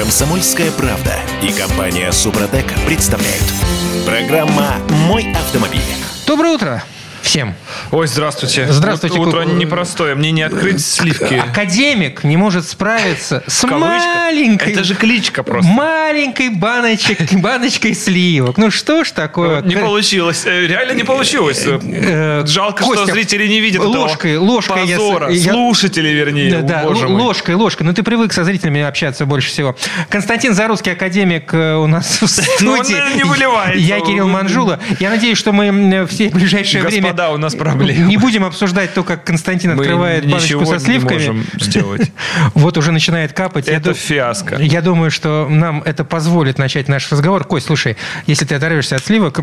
Комсомольская правда и компания Супротек представляют. Программа «Мой автомобиль». Доброе утро всем. Ой, здравствуйте. Здравствуйте, Вот Утро непростое. Мне не открыть сливки. Академик не может справиться с В маленькой... Это же кличка просто. Маленькой баночек, баночкой сливок. Ну что ж такое? Не К- получилось. Э, Реально не получилось. э, Жалко, Костя, что зрители не видят этого ложкой, ложкой я с- позора. я- Слушатели, вернее. Да, да, боже л- мой. ложкой, ложкой. Ну, ты привык со зрителями общаться больше всего. Константин Зарусский, академик э, у нас в Ну, он, студии. наверное, не выливается. Я Кирилл Манжула. Я надеюсь, что мы все ближайшее время Господа, у нас проблемы. не будем обсуждать то, как Константин Мы открывает ничего баночку со сливками. не можем сделать. Вот уже начинает капать. Я Это ду- фиаско. Я думаю, что нам это позволит начать наш разговор. Кость, слушай, если ты оторвешься от сливок,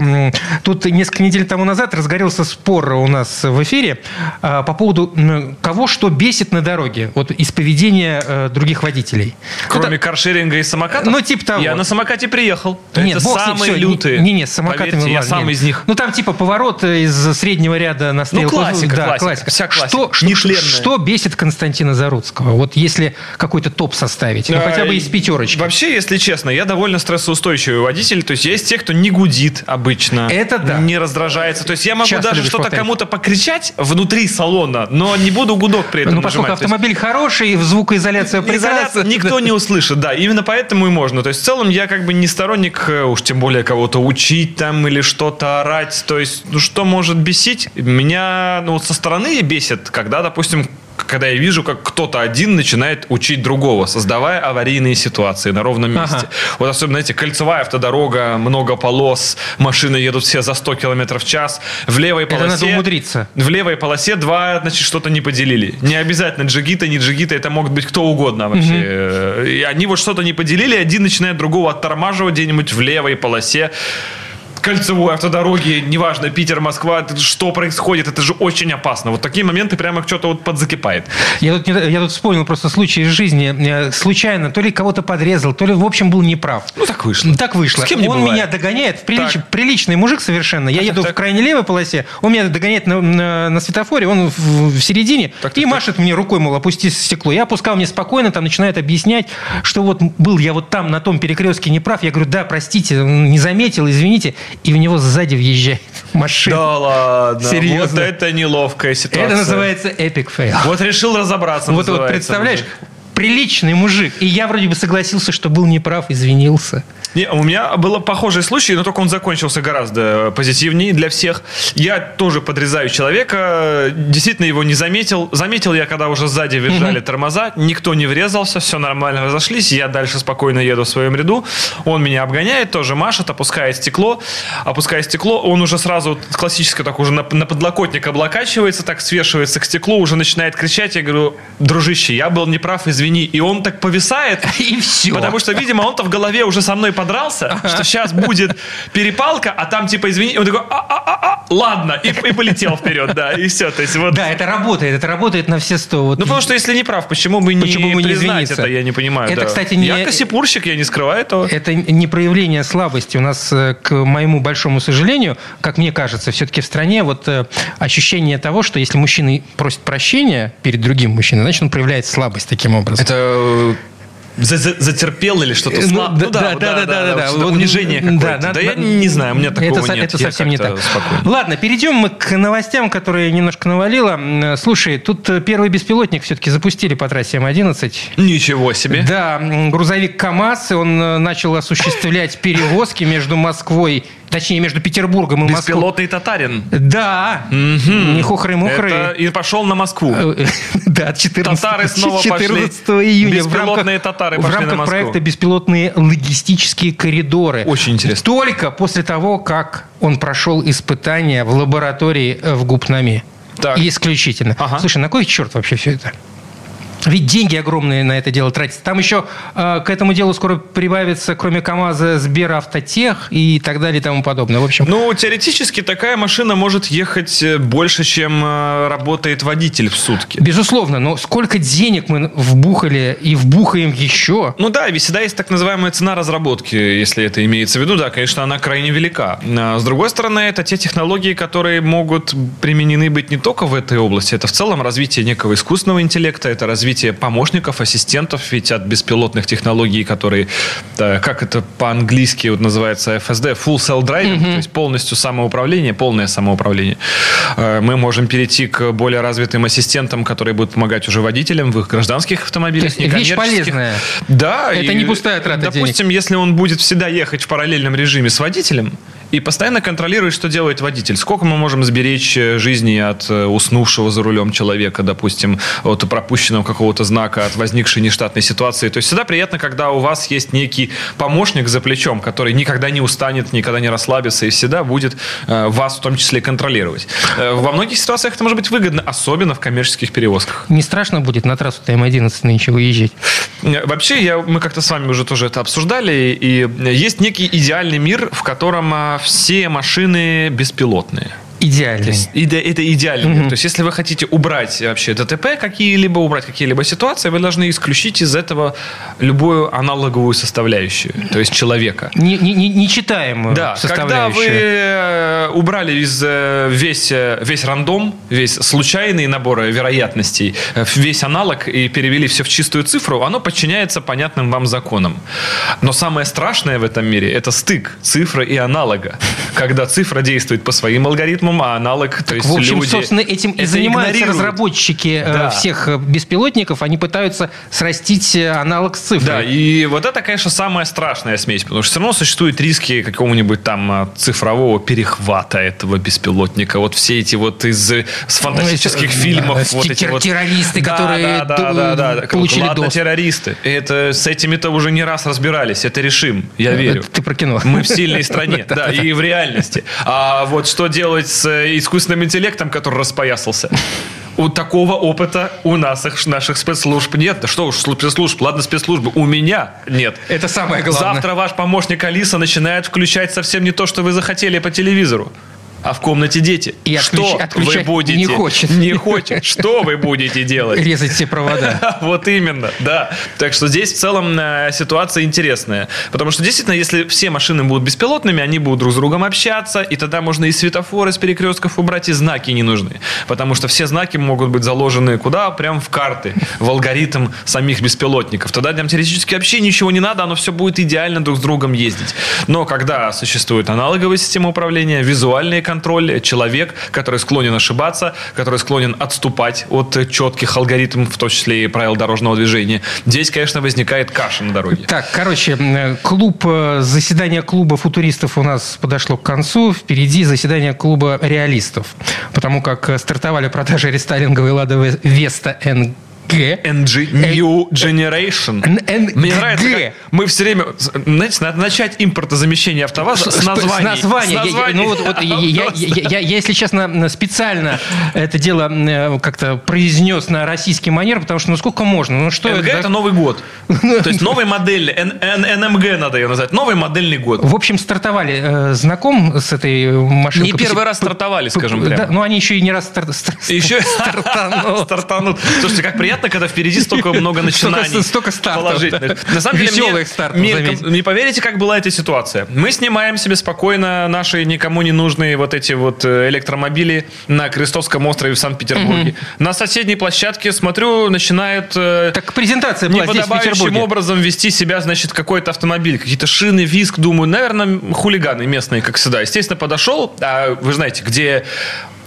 тут несколько недель тому назад разгорелся спор у нас в эфире а, по поводу кого что бесит на дороге, вот из поведения э, других водителей. Кроме каршеринга и самокатов? Ну, типа того. Я на самокате приехал. Нет, Это самые всё, лютые. Не, не, с самокатами Поверьте, я ладно, сам нет. из них. Ну, там типа поворот из среднего ряда на стрелку. классика, да, классика, вся классика. Что, что, Нетленная. что бесит Константина Заруцкого? Вот если какой-то топ составить, ну, А, хотя бы из пятерочки. Вообще, если честно, я довольно стрессоустойчивый водитель. То есть из тех, кто не гудит обычно. Это да. Не раздражается. То есть я могу Часто даже что-то повторять. кому-то покричать внутри салона, но не буду гудок при этом Ну, поскольку нажимать. Есть автомобиль хороший, звукоизоляция изоляция прекрасна. никто не услышит, да. Именно поэтому и можно. То есть в целом я как бы не сторонник, э, уж тем более кого-то учить там или что-то орать. То есть, ну что может бесить? Меня, ну, со стороны бесит, когда, допустим, когда я вижу, как кто-то один начинает учить другого, создавая аварийные ситуации на ровном месте. Ага. Вот особенно, знаете, кольцевая автодорога, много полос, машины едут все за 100 км в час. В левой Это полосе... надо умудриться. В левой полосе два, значит, что-то не поделили. Не обязательно джигита, не джигита, это могут быть кто угодно вообще. Э, И они вот что-то не поделили, один начинает другого оттормаживать где-нибудь в левой полосе кольцевой автодороги, неважно, Питер, Москва, что происходит, это же очень опасно. Вот такие моменты прямо что-то вот подзакипает. Я тут, я тут вспомнил просто случай из жизни. Э, Случайно то ли кого-то подрезал, то ли, в общем, был неправ. Ну, так вышло. Так вышло. С кем не он бывает. меня догоняет. Прилич- Так. Приличный мужик совершенно. Я Так, еду так, в крайне левой полосе, он меня догоняет на, на- на светофоре, он в, в середине Так, так, и так. машет мне рукой, мол, опусти стекло. Я опускал мне спокойно, там начинает объяснять, что вот был я вот там, на том перекрестке неправ. Я говорю, да, простите, не заметил, извините. И в него сзади въезжает машина. Да ладно. Серьезно. Вот это неловкая ситуация. Это называется epic fail. Вот решил разобраться. Вот, вот представляешь, приличный мужик. И я вроде бы согласился, что был неправ, извинился. Не, у меня был похожий случай, но только он закончился гораздо позитивнее для всех. Я тоже подрезаю человека, действительно его не заметил. Заметил я, когда уже сзади визжали тормоза, никто не врезался, все нормально разошлись. Я дальше спокойно еду в своем ряду. Он меня обгоняет, тоже машет, опускает стекло. Опуская стекло, он уже сразу классически так уже на, на подлокотник облокачивается, так свешивается к стеклу, уже начинает кричать. Я говорю, дружище, я был неправ, извини. И он так повисает, И все. Потому что, видимо, он-то в голове уже со мной подрался, что сейчас будет перепалка, а там типа извини, и он такой, а-а-а-а, ладно, и, и полетел вперед, да, и все. То есть вот. Да, это работает, это работает на все сто. Вот Ну, потому что если не прав, почему бы не Почему бы не признать извиниться? это, я не понимаю. Это, да. кстати, не- Я косипурщик, я не скрываю этого. Это не проявление слабости. У нас, э, к моему большому сожалению, как мне кажется, все-таки в стране вот э, ощущение того, что если мужчина просит прощения перед другим мужчиной, значит, он проявляет слабость таким образом. Это э, за- за- затерпел или что-то Ну, слаб- да, ну да, да, да, да, да. что-то Вот, унижение да, какое-то. Да, надо- я не знаю, у меня такого это, нет. Это совсем не так. спокойно. Ладно, перейдем мы к новостям, которые немножко навалило. М, Слушай, тут э, первый беспилотник все-таки запустили по трассе М11. Ничего себе. Да, грузовик КАМАЗ, он э, начал осуществлять перевозки между Москвой, точнее, между Петербургом и Москвой. Беспилотный татарин. Да, не хухры-мухры. Это и пошел на Москву. Э, Да, 14, Татары снова 14 пошли. июня в Беспилотные рамках, татары в пошли рамках на Москву. проекта «Беспилотные логистические коридоры». Очень интересно. Только после того, как он прошел испытания в лаборатории э, в Гупнаме. Так. И исключительно. Ага. Слушай, на кой черт вообще все это? Ведь деньги огромные на это дело тратятся. Там еще э, к этому делу скоро прибавится, кроме КАМАЗа, Сберавтотех и так далее и тому подобное. В общем, Ну, теоретически такая машина может ехать э, больше, чем э, работает водитель в сутки. безусловно, но сколько денег мы вбухали и вбухаем еще? Ну да, ведь всегда есть так называемая цена разработки, если это имеется в виду. Да, конечно, она крайне велика. А С другой стороны, это те технологии, которые могут применены быть не только в этой области. Это в целом развитие некого искусственного интеллекта, это развитие развитие помощников, ассистентов, ведь от беспилотных технологий, которые, как это по-английски вот называется, FSD, Full Cell Driving, то есть полностью самоуправление, полное самоуправление, э, мы можем перейти к более развитым ассистентам, которые будут помогать уже водителям в их гражданских автомобилях, То есть вещь полезная. Да. Это и, не пустая трата Допустим, если он будет всегда ехать в параллельном режиме с водителем, и постоянно контролирует, что делает водитель. Сколько мы можем сберечь э, жизни от э, уснувшего за рулем человека, допустим, от пропущенного какого-то знака, от возникшей нештатной ситуации. То есть всегда приятно, когда у вас есть некий помощник за плечом, который никогда не устанет, никогда не расслабится и всегда будет э, вас в том числе контролировать. Во многих ситуациях это может быть выгодно, особенно в коммерческих перевозках. Не страшно будет на трассу М11 нынче выезжать? Вообще, я, мы как-то с вами уже тоже это обсуждали, и есть некий идеальный мир, в котором все машины беспилотные. Идеальный. То есть иде- это идеальный мир. То есть если вы хотите убрать вообще ДТП какие-либо, убрать какие-либо ситуации, вы должны исключить из этого любую аналоговую составляющую, то есть человека. Не, не, не- нечитаемую Да, когда вы составляющую. э, убрали из э, весь, э, весь рандом, весь случайный набор э, вероятностей, э, весь аналог и перевели все в чистую цифру, оно подчиняется понятным вам законам. Но самое страшное в этом мире – это стык цифры и аналога. Когда цифра действует по своим алгоритмам, а аналог, то есть В общем, люди собственно, этим и занимаются игнорируют. разработчики э, Да. всех э, беспилотников. Они пытаются срастить э, аналог с цифрой. Да, и вот это, конечно, самая страшная смесь, потому что все равно существуют риски какого-нибудь там цифрового перехвата этого беспилотника. Вот все эти вот из с фантастических Ну, фильмов. да, вот эти вот террористы, Да, которые да, да, да, да, да. получили Ладно, доступ. террористы. Это с этими-то уже не раз разбирались. Это решим, я верю. Это ты про кино. Мы в сильной стране, да, и в реальности. А вот что делать с э, искусственным интеллектом, который распоясался? У такого опыта у нас, их, наших спецслужб нет. Да что уж спецслужб, ладно, спецслужбы, у меня нет. Это самое главное. Завтра ваш помощник Алиса начинает включать совсем не то, что вы захотели по телевизору. А в комнате дети. И что отключ- отключать вы будете? не хочет. Не хочет. Что вы будете делать? Резать все провода. Вот именно, да. Так что здесь в целом э, ситуация интересная. Потому что действительно, если все машины будут беспилотными, они будут друг с другом общаться, и тогда можно и светофоры с перекрестков убрать, и знаки не нужны. Потому что все знаки могут быть заложены куда? Прям в карты, в алгоритм самих беспилотников. Тогда нам теоретически вообще ничего не надо, оно все будет идеально друг с другом ездить. Но когда существует аналоговая система управления, визуальный контроль, человек, который склонен ошибаться, который склонен отступать от четких алгоритмов, в том числе и правил дорожного движения, здесь, конечно, возникает каша на дороге. Так, короче, э, клуб, э, заседание клуба футуристов у нас подошло к концу. Впереди заседание клуба реалистов. Потому как э, стартовали продажи рестайлинговой «Лада Ве- Веста НГ». NG New Generation. Мне нравится, как мы все время... Знаете, надо начать импортозамещение АвтоВАЗа с названий. С названия. С Я- ну вот, вот я, я- я- я- я, если честно, специально это дело э, как-то произнес на российский манер, потому что ну сколько можно? Ну что НГ это? это Новый год. То есть новый Н- НМГ надо ее назвать. Новый модельный год. В общем, стартовали. э, знаком с этой машиной? Не первый раз стартовали, скажем прямо. Да, ну, они еще и не раз стар- стар- Еще стартанут. стартанут. Слушайте, как приятно, когда впереди столько много начинаний. Столько- стартов, положительных. На самом деле, мне- не поверите, как была эта ситуация. Мы снимаем себе спокойно наши никому не нужные вот эти вот э, электромобили на Крестовском острове в Санкт-Петербурге. На соседней площадке, смотрю, начинает э, Так презентация была здесь, в Петербурге. образом вести себя, значит, какой-то автомобиль. Какие-то шины, виск, думаю, наверное, хулиганы местные, как всегда. Естественно, подошел, а вы знаете, где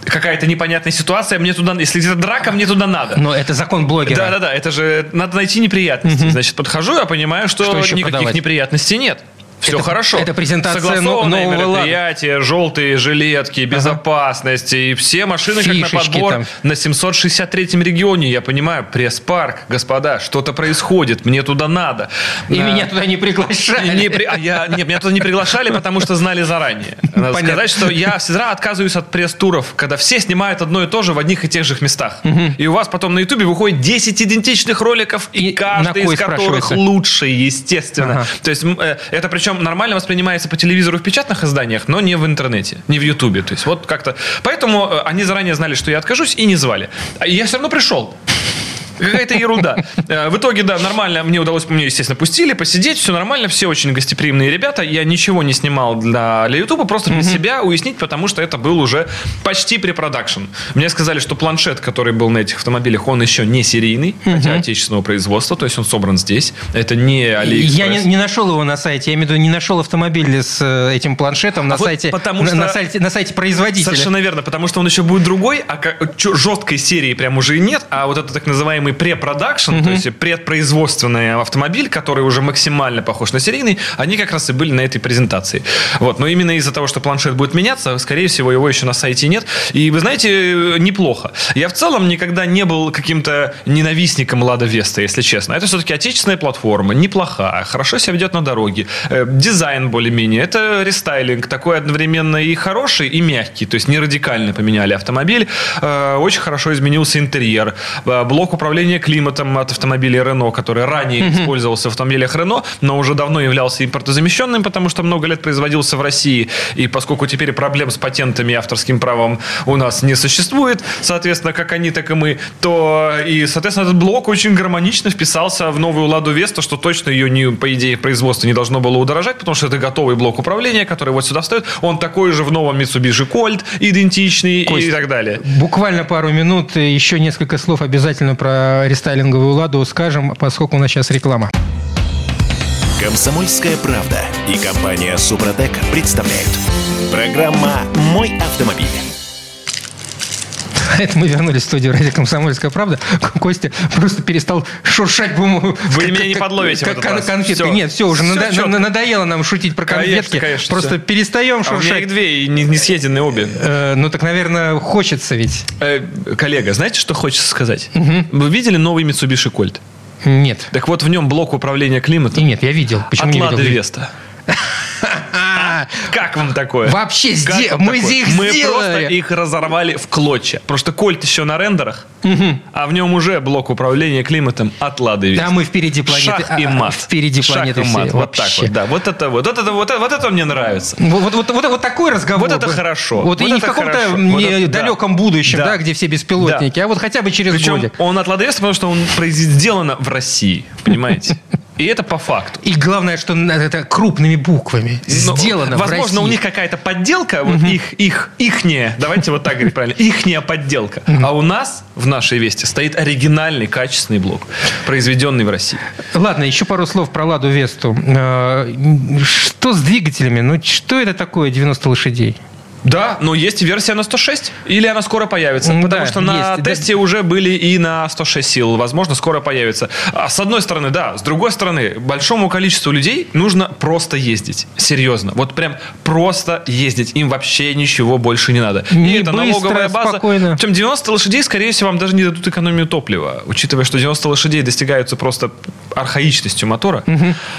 какая-то непонятная ситуация, мне туда, если где-то драка, мне туда надо. Но это закон блогера. Да, да, да, это же надо найти неприятности. Значит, подхожу, я понимаю, что, Что никаких продавать? неприятностей нет. Все Это- хорошо. это презентация нового мероприятие, желтые жилетки, безопасность. И все машины как на Фишечки подбор там. на 763-м регионе. Я понимаю, пресс-парк, господа, что-то происходит, мне туда надо. И На- меня туда не приглашали. не, при- а я, нет, меня туда не приглашали, потому что знали заранее. Надо Понятно. сказать, что я всегда отказываюсь от пресс-туров, когда все снимают одно и то же в одних и тех же местах. И у вас потом на Ютубе выходит 10 идентичных роликов, и, И каждый из которых лучше, естественно. Ага. То есть э, это причем нормально воспринимается по телевизору в печатных изданиях, но не в интернете, не в Ютубе. То есть вот как-то... Поэтому э, они заранее знали, что я откажусь, и не звали. А я все равно пришел. Какая-то ерунда. Э, В итоге, да, нормально. Мне удалось, мне, естественно, пустили посидеть. Все нормально. Все очень гостеприимные ребята. Я ничего не снимал для, для Ютуба, просто для себя уяснить, потому что это был уже почти pre-production. Мне сказали, что планшет, который был на этих автомобилях, он еще не серийный, хотя отечественного производства, то есть он собран здесь. Это не Алиэкспресс. Я не, не нашел его на сайте. Я имею в виду, не нашел автомобиль с э, этим планшетом на А вот сайте, потому на, что- на сайте, на сайте производителя. Совершенно верно, потому что он еще будет другой, а жесткой серии прям уже и нет, а вот это так называемый pre-production, то есть предпроизводственный автомобиль, который уже максимально похож на серийный, они как раз и были на этой презентации. Вот, но именно из-за того, что планшет будет меняться, скорее всего, его еще на сайте нет. И вы знаете, неплохо. Я в целом никогда не был каким-то ненавистником Лада Веста, если честно. Это все-таки отечественная платформа, неплохая, хорошо себя ведет на дороге. Э, Дизайн более-менее. Это рестайлинг, такой одновременно и хороший, и мягкий. То есть не радикально поменяли автомобиль. Э, Очень хорошо изменился интерьер. Э, Блок управления климатом от автомобиля Renault, который ранее использовался в автомобилях Renault, но уже давно являлся импортозамещенным, потому что много лет производился в России. И поскольку теперь проблем с патентами и авторским правом у нас не существует, соответственно, как они, так и мы, то и, соответственно, этот блок очень гармонично вписался в новую Ладу Весту, что точно ее, не, по идее, производство не должно было удорожать, потому что это готовый блок управления, который вот сюда встает. Он такой же в новом Mitsubishi Colt, идентичный и Кость, так далее. Буквально пару минут, и еще несколько слов обязательно про рестайлинговую «Ладу» скажем, поскольку у нас сейчас реклама. Комсомольская правда и компания Супротек представляют. Программа «Мой автомобиль». Это мы вернулись в студию «Радио Комсомольская правда». Костя просто перестал шуршать бумагу. Вы меня не подловите как этот раз. конфеткой. Всё. Нет, все, уже Всё надо- чётко. на- надоело нам шутить про Конечно, конфетки. конечно, Просто всё. перестаем А у меня шуршать. их две, и не, не съедены обе. Э, Ну так, наверное, хочется ведь. Э, коллега, знаете, что хочется сказать? Вы видели новый Mitsubishi Colt? Нет. Так вот, в нем блок управления климатом И нет, я видел. Почему от не видел? Веста. А, Как вам такое? Вообще Как сде- вам мы такое? их Мы сделали. просто их разорвали в клочья. Потому что Кольт еще на рендерах, а в нем уже блок управления климатом от Лады. Да, мы впереди планеты. Шах и а, мат. Впереди Шах планеты и мат. Вот так Вообще. вот, да. Вот это вот. Вот это вот, это- вот это мне нравится. Вот, вот, вот, вот, такой разговор. Вот это хорошо. Вот, и Вот не это в каком-то не Вот это- да. далеком будущем, да. Да. где все беспилотники, а вот хотя бы через Причем годик. он от Лады потому что он сделано в России. Понимаете? И это по факту. И главное, что это крупными буквами Ну, сделано Возможно, у них какая-то подделка, вот их, их, ихняя, давайте вот так говорить правильно, ихняя подделка. А у нас в нашей вести стоит оригинальный, качественный блок, произведенный в России. Ладно, еще пару слов про Ладу Весту. Э, Что с двигателями? Ну, что это такое 90 лошадей? Да, но есть и версия на 106. Или она скоро появится. Потому да, что на есть. Да. тесте уже были и на 106 сил. Возможно, скоро появится. А с одной стороны, да. С другой стороны, большому количеству людей нужно просто ездить. Серьезно. Вот прям просто ездить. Им вообще ничего больше не надо. Не и это быстро, налоговая база. спокойно. Причем 90 лошадей, скорее всего, вам даже не дадут экономию топлива. Учитывая, что 90 лошадей достигаются просто архаичностью мотора.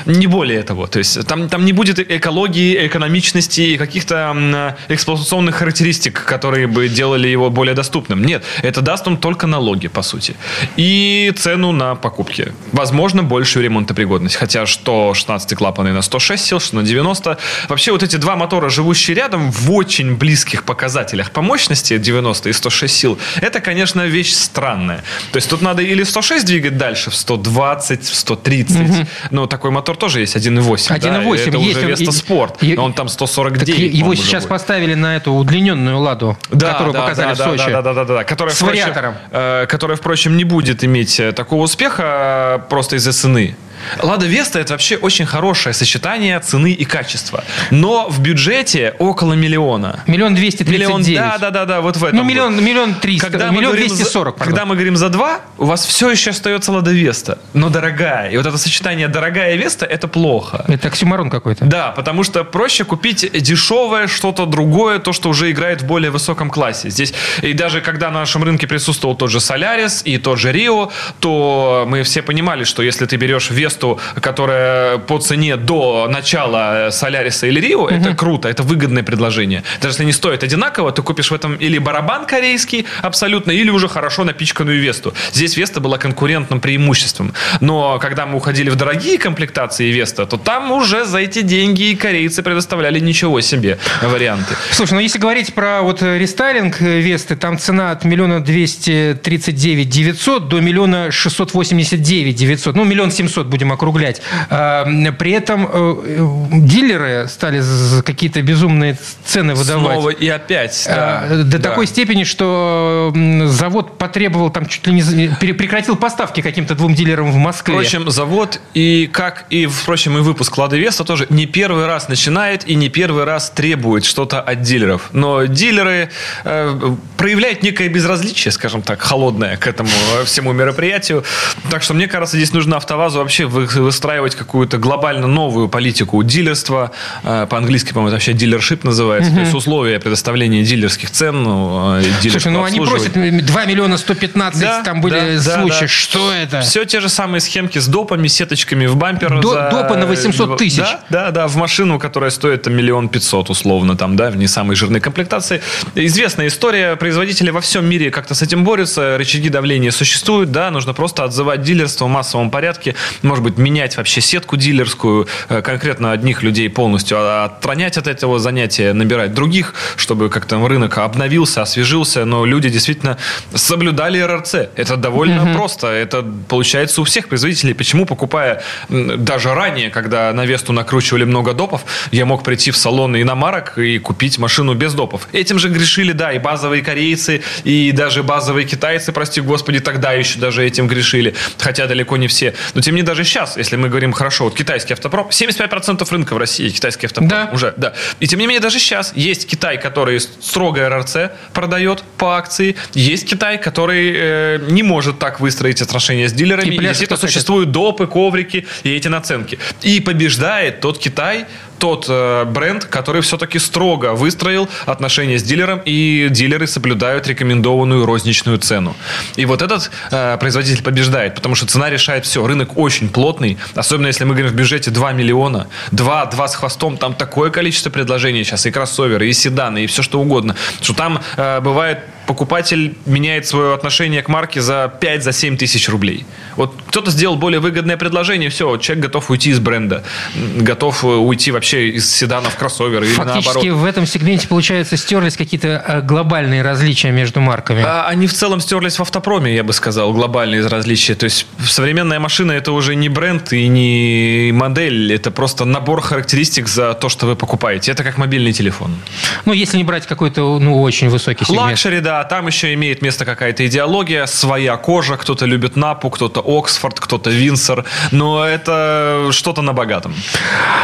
Не более того. То есть там, там не будет экологии, экономичности и каких-то эксплуатационных характеристик, которые бы делали его более доступным. Нет, это даст вам только налоги, по сути. И цену на покупки. Возможно, большую ремонтопригодность. Хотя что 16 клапаны на 106 сил, что на 90. Вообще вот эти два мотора, живущие рядом, в очень близких показателях по мощности 90 и 106 сил, это, конечно, вещь странная. То есть тут надо или 106 двигать дальше в 120, в 130. Но такой мотор тоже есть 1.8. да, 1.8 Это есть, уже Веста Спорт. и- Он там Так 149. его сейчас будет. поставили на эту удлиненную ладу, Да, которую да, показали да, в да, Сочи. Да, да, да, да, да, которая, С впрочем, вариатором. э, которая, впрочем, не будет иметь э, такого успеха э, просто из-за цены. Лада Веста это вообще очень хорошее сочетание цены и качества. Но в бюджете около миллиона. Миллион двести Миллион, да, да, да, да, вот в этом. Ну, вот. миллион, миллион триста, Когда мы миллион говорим двести за- сорок. Когда мы говорим за два, у вас все еще остается Лада Веста, но дорогая. И вот это сочетание дорогая Веста это плохо. Это оксюмарон какой-то. Да, потому что проще купить дешевое что-то другое, то, что уже играет в более высоком классе. Здесь, и даже когда на нашем рынке присутствовал тот же Солярис и тот же Рио, то мы все понимали, что если ты берешь Весту Весту, которая по цене до начала Соляриса или Рио, это круто, это выгодное предложение. Даже если не стоит одинаково, ты купишь в этом или барабан корейский абсолютно, или уже хорошо напичканную Весту. Здесь Веста была конкурентным преимуществом. Но когда мы уходили в дорогие комплектации Веста, то там уже за эти деньги корейцы предоставляли ничего себе варианты. Слушай, ну если говорить про вот рестайлинг Весты, там цена от миллиона двести тридцать девять девятьсот до миллиона шестьсот восемьдесят девять девятьсот, ну миллион семьсот будем округлять. А, При этом э, дилеры стали какие-то безумные цены выдавать. Снова и опять. Да, А, До да. такой степени, что завод потребовал там чуть ли не прекратил поставки каким-то двум дилерам в Москве. Впрочем, завод и как и, впрочем, и выпуск Лады Веста тоже не первый раз начинает и не первый раз требует что-то от дилеров. Но дилеры э, проявляют некое безразличие, скажем так, холодное к этому э, всему мероприятию. Так что, мне кажется, здесь нужно АвтоВАЗу вообще выстраивать какую-то глобально новую политику дилерства. Э, по-английски, по-моему, это вообще дилершип называется. То есть условия предоставления дилерских цен. Ну, э, Слушай, ну они просят 2 миллиона 115, Да, там были да, да, случаи. да. Что это? Все те же самые схемки с допами, сеточками в бампер. До- за- допы на 800 тысяч. Да, да, да, в машину, которая стоит там, миллион пятьсот условно, там, да, в не самой жирной комплектации. Известная история, производители во всем мире как-то с этим борются, рычаги давления существуют, да, нужно просто отзывать дилерство в массовом порядке, может быть, менять вообще сетку дилерскую, э, конкретно одних людей полностью а- отстранять от этого занятия, набирать других, чтобы как-то рынок обновился, освежился, но люди действительно соблюдали РРЦ. Это довольно просто. Это получается у всех производителей. Почему, покупая даже ранее, когда на Весту накручивали много допов, я мог прийти в салон иномарок и купить машину без допов. Этим же грешили, да, и базовые корейцы, и даже базовые китайцы, прости господи, тогда еще даже этим грешили. Хотя далеко не все. Но тем не даже сейчас, если мы говорим хорошо, вот китайский автопром, 75% рынка в России китайский автопром. Да. Уже, да. И тем не менее даже сейчас есть Китай, который строго РРЦ продает по акции, есть Китай, который э, не может так выстроить отношения с дилерами. И И, действительно существуют допы, коврики и эти наценки. И побеждает тот Китай, тот э, бренд, который все-таки строго выстроил отношения с дилером, и дилеры соблюдают рекомендованную розничную цену. И вот этот э, производитель побеждает, потому что цена решает все. Рынок очень плотный, особенно если мы говорим в бюджете 2 миллиона, 2, 2 с хвостом, там такое количество предложений сейчас, и кроссоверы, и седаны, и все что угодно, что там э, бывает покупатель меняет свое отношение к марке за 5-7 тысяч рублей. Вот кто-то сделал более выгодное предложение, все, человек готов уйти из бренда, готов э, уйти вообще из седана в кроссовер или Фактически наоборот. в этом сегменте, получается, стерлись какие-то э, глобальные различия между марками. А Они в целом стерлись в автопроме, я бы сказал, глобальные различия. То есть современная машина это уже не бренд и не модель, это просто набор характеристик за то, что вы покупаете. Это как мобильный телефон. Ну, если не брать какой-то, ну, очень высокий сегмент. Luxury, да, там еще имеет место какая-то идеология, своя кожа, кто-то любит Наппу, кто-то Оксфорд, кто-то Виндзор, но это что-то на богатом.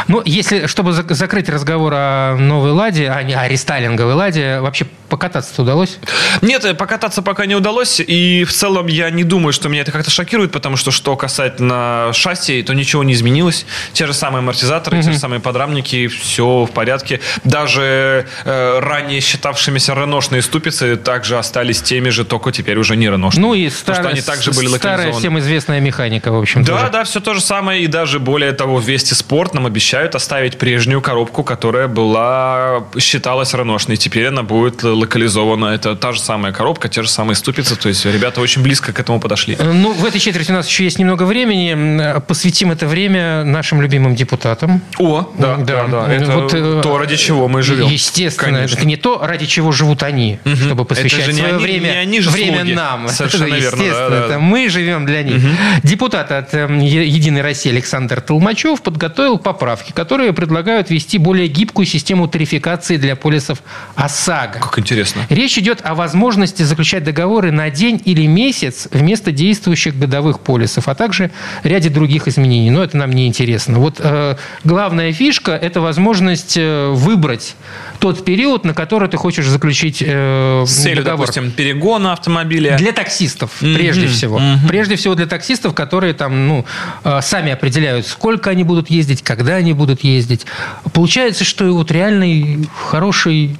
Ну, если, чтобы зак- закрыть разговор о новой «Ладе», а не о рестайлинговой «Ладе», вообще покататься-то удалось? Нет, э, покататься пока не удалось, и в целом я не думаю, что меня это как-то шокирует, потому что что касательно шасси, то ничего не изменилось. Те же самые амортизаторы, те же самые подрамники, все в порядке. Даже э, ранее считавшимися реношные ступицы также остались теми же, только теперь уже не реношные. Ну, и Потому старая, что они также были старая всем известная механика, в общем Да, да, все то же самое. И даже более того, в Вести Спорт нам обещают оставить прежнюю коробку, которая была, считалась реношной. Теперь она будет локализована. Это та же самая коробка, те же самые ступицы. То есть ребята очень близко к этому подошли. Ну, в этой четверти у нас еще есть немного времени. М, Посвятим это время нашим любимым депутатам. О, да, Да. да, да. Это Вот, э, то, ради чего мы живем. Естественно, Конечно. это не то, ради чего живут они, чтобы посвящать Это свое они- время, не они же время слуги. нам. Совершенно Это верно, Естественно, да, да. это мы живем для них. Депутат от эм, Единой России Александр Толмачев подготовил поправки, которые предлагают ввести более гибкую систему тарификации для полисов ОСАГО. Как интересно. Речь идет о возможности заключать договоры на день или месяц вместо действующих годовых полисов, а также ряде других изменений. Но это нам не интересно. Вот э, главная фишка – это возможность э, выбрать тот период, на который ты хочешь заключить э, Целью, договор. допустим, перегона автомобиля. Для таксистов, прежде всего. Прежде всего для таксистов, которые там, ну, э, сами определяют, сколько они будут ездить, когда они будут ездить. Получается, что вот реальный хороший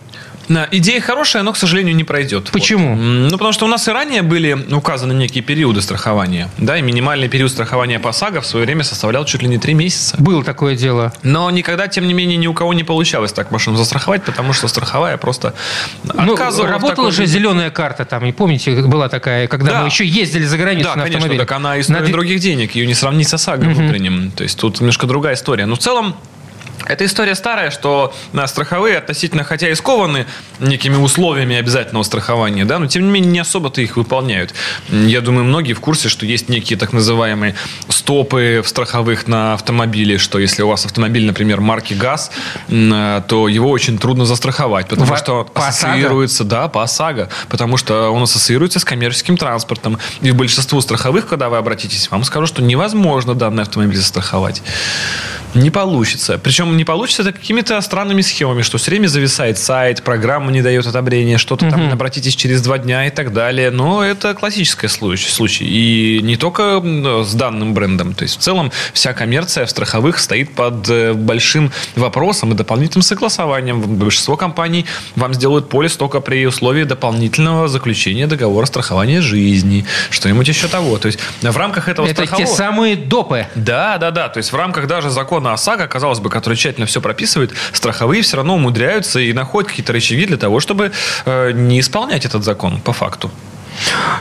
идея хорошая, но, к сожалению, не пройдет. Почему? Вот. Ну, потому что у нас и ранее были указаны некие периоды страхования. Да, и минимальный период страхования по САГО в свое время составлял чуть ли не три месяца. Было такое дело. Но никогда, тем не менее, ни у кого не получалось так машину застраховать, потому что страховая просто Ну, отказывала в работала же зеленая карта там, и помните, была такая, когда Да. мы еще ездили за границу Да, на конечно, автомобиле. так она и На стоит две- других денег, ее не сравнить с ОСАГО внутренним. То есть тут немножко другая история. Но в целом эта история старая, что на страховые относительно, хотя и скованы некими условиями обязательного страхования, да, но тем не менее не особо-то их выполняют. Я думаю, многие в курсе, что есть некие так называемые стопы в страховых на автомобиле, что если у вас автомобиль, например, марки ГАЗ, э, то его очень трудно застраховать, потому Во- что по ОСАГО? ассоциируется, да, по ОСАГО, потому что он ассоциируется с коммерческим транспортом. И в большинству страховых, когда вы обратитесь, вам скажут, что невозможно данный автомобиль застраховать. Не получится. Причем не получится это какими-то странными схемами, что все время зависает сайт, программа не дает одобрения, что-то там обратитесь через два дня и так далее. Но это классический случай. случай. И не только м, с данным брендом. То есть в целом вся коммерция в страховых стоит под э, большим вопросом и дополнительным согласованием. Большинство компаний вам сделают полис только при условии дополнительного заключения договора страхования жизни, что-нибудь еще того. То есть в рамках этого Это те страхового... самые допы. Да, да, да. То есть в рамках даже закона ОСАГО, казалось бы, который тщательно все прописывает, страховые все равно умудряются и находят какие-то рычаги для того, чтобы э, не исполнять этот закон по факту.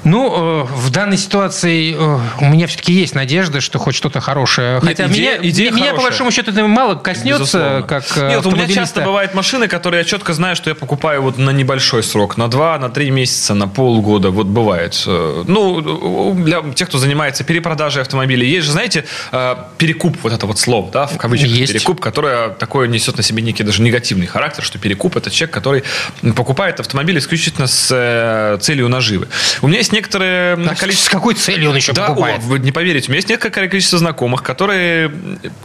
Ну, э, в данной ситуации э, у меня все-таки есть надежда, что хоть что-то хорошее. Хотя идея- меня, идея меня, по хорошая. большому счету, это мало коснется, Безусловно. как э, Нет, у меня часто бывают машины, которые я четко знаю, что я покупаю вот на небольшой срок, на два, на три месяца, на полгода. Вот бывает. Э, Ну, для тех, кто занимается перепродажей автомобилей, есть же, знаете, э, перекуп, вот это вот слово, да, в кавычках Есть. перекуп, которое такое несет на себе некий даже негативный характер, что перекуп это человек, который покупает автомобиль исключительно с целью наживы. У меня есть некоторые А количество С какой целью он еще да, покупает? о, вы не поверите, у меня есть некоторое количество знакомых, которые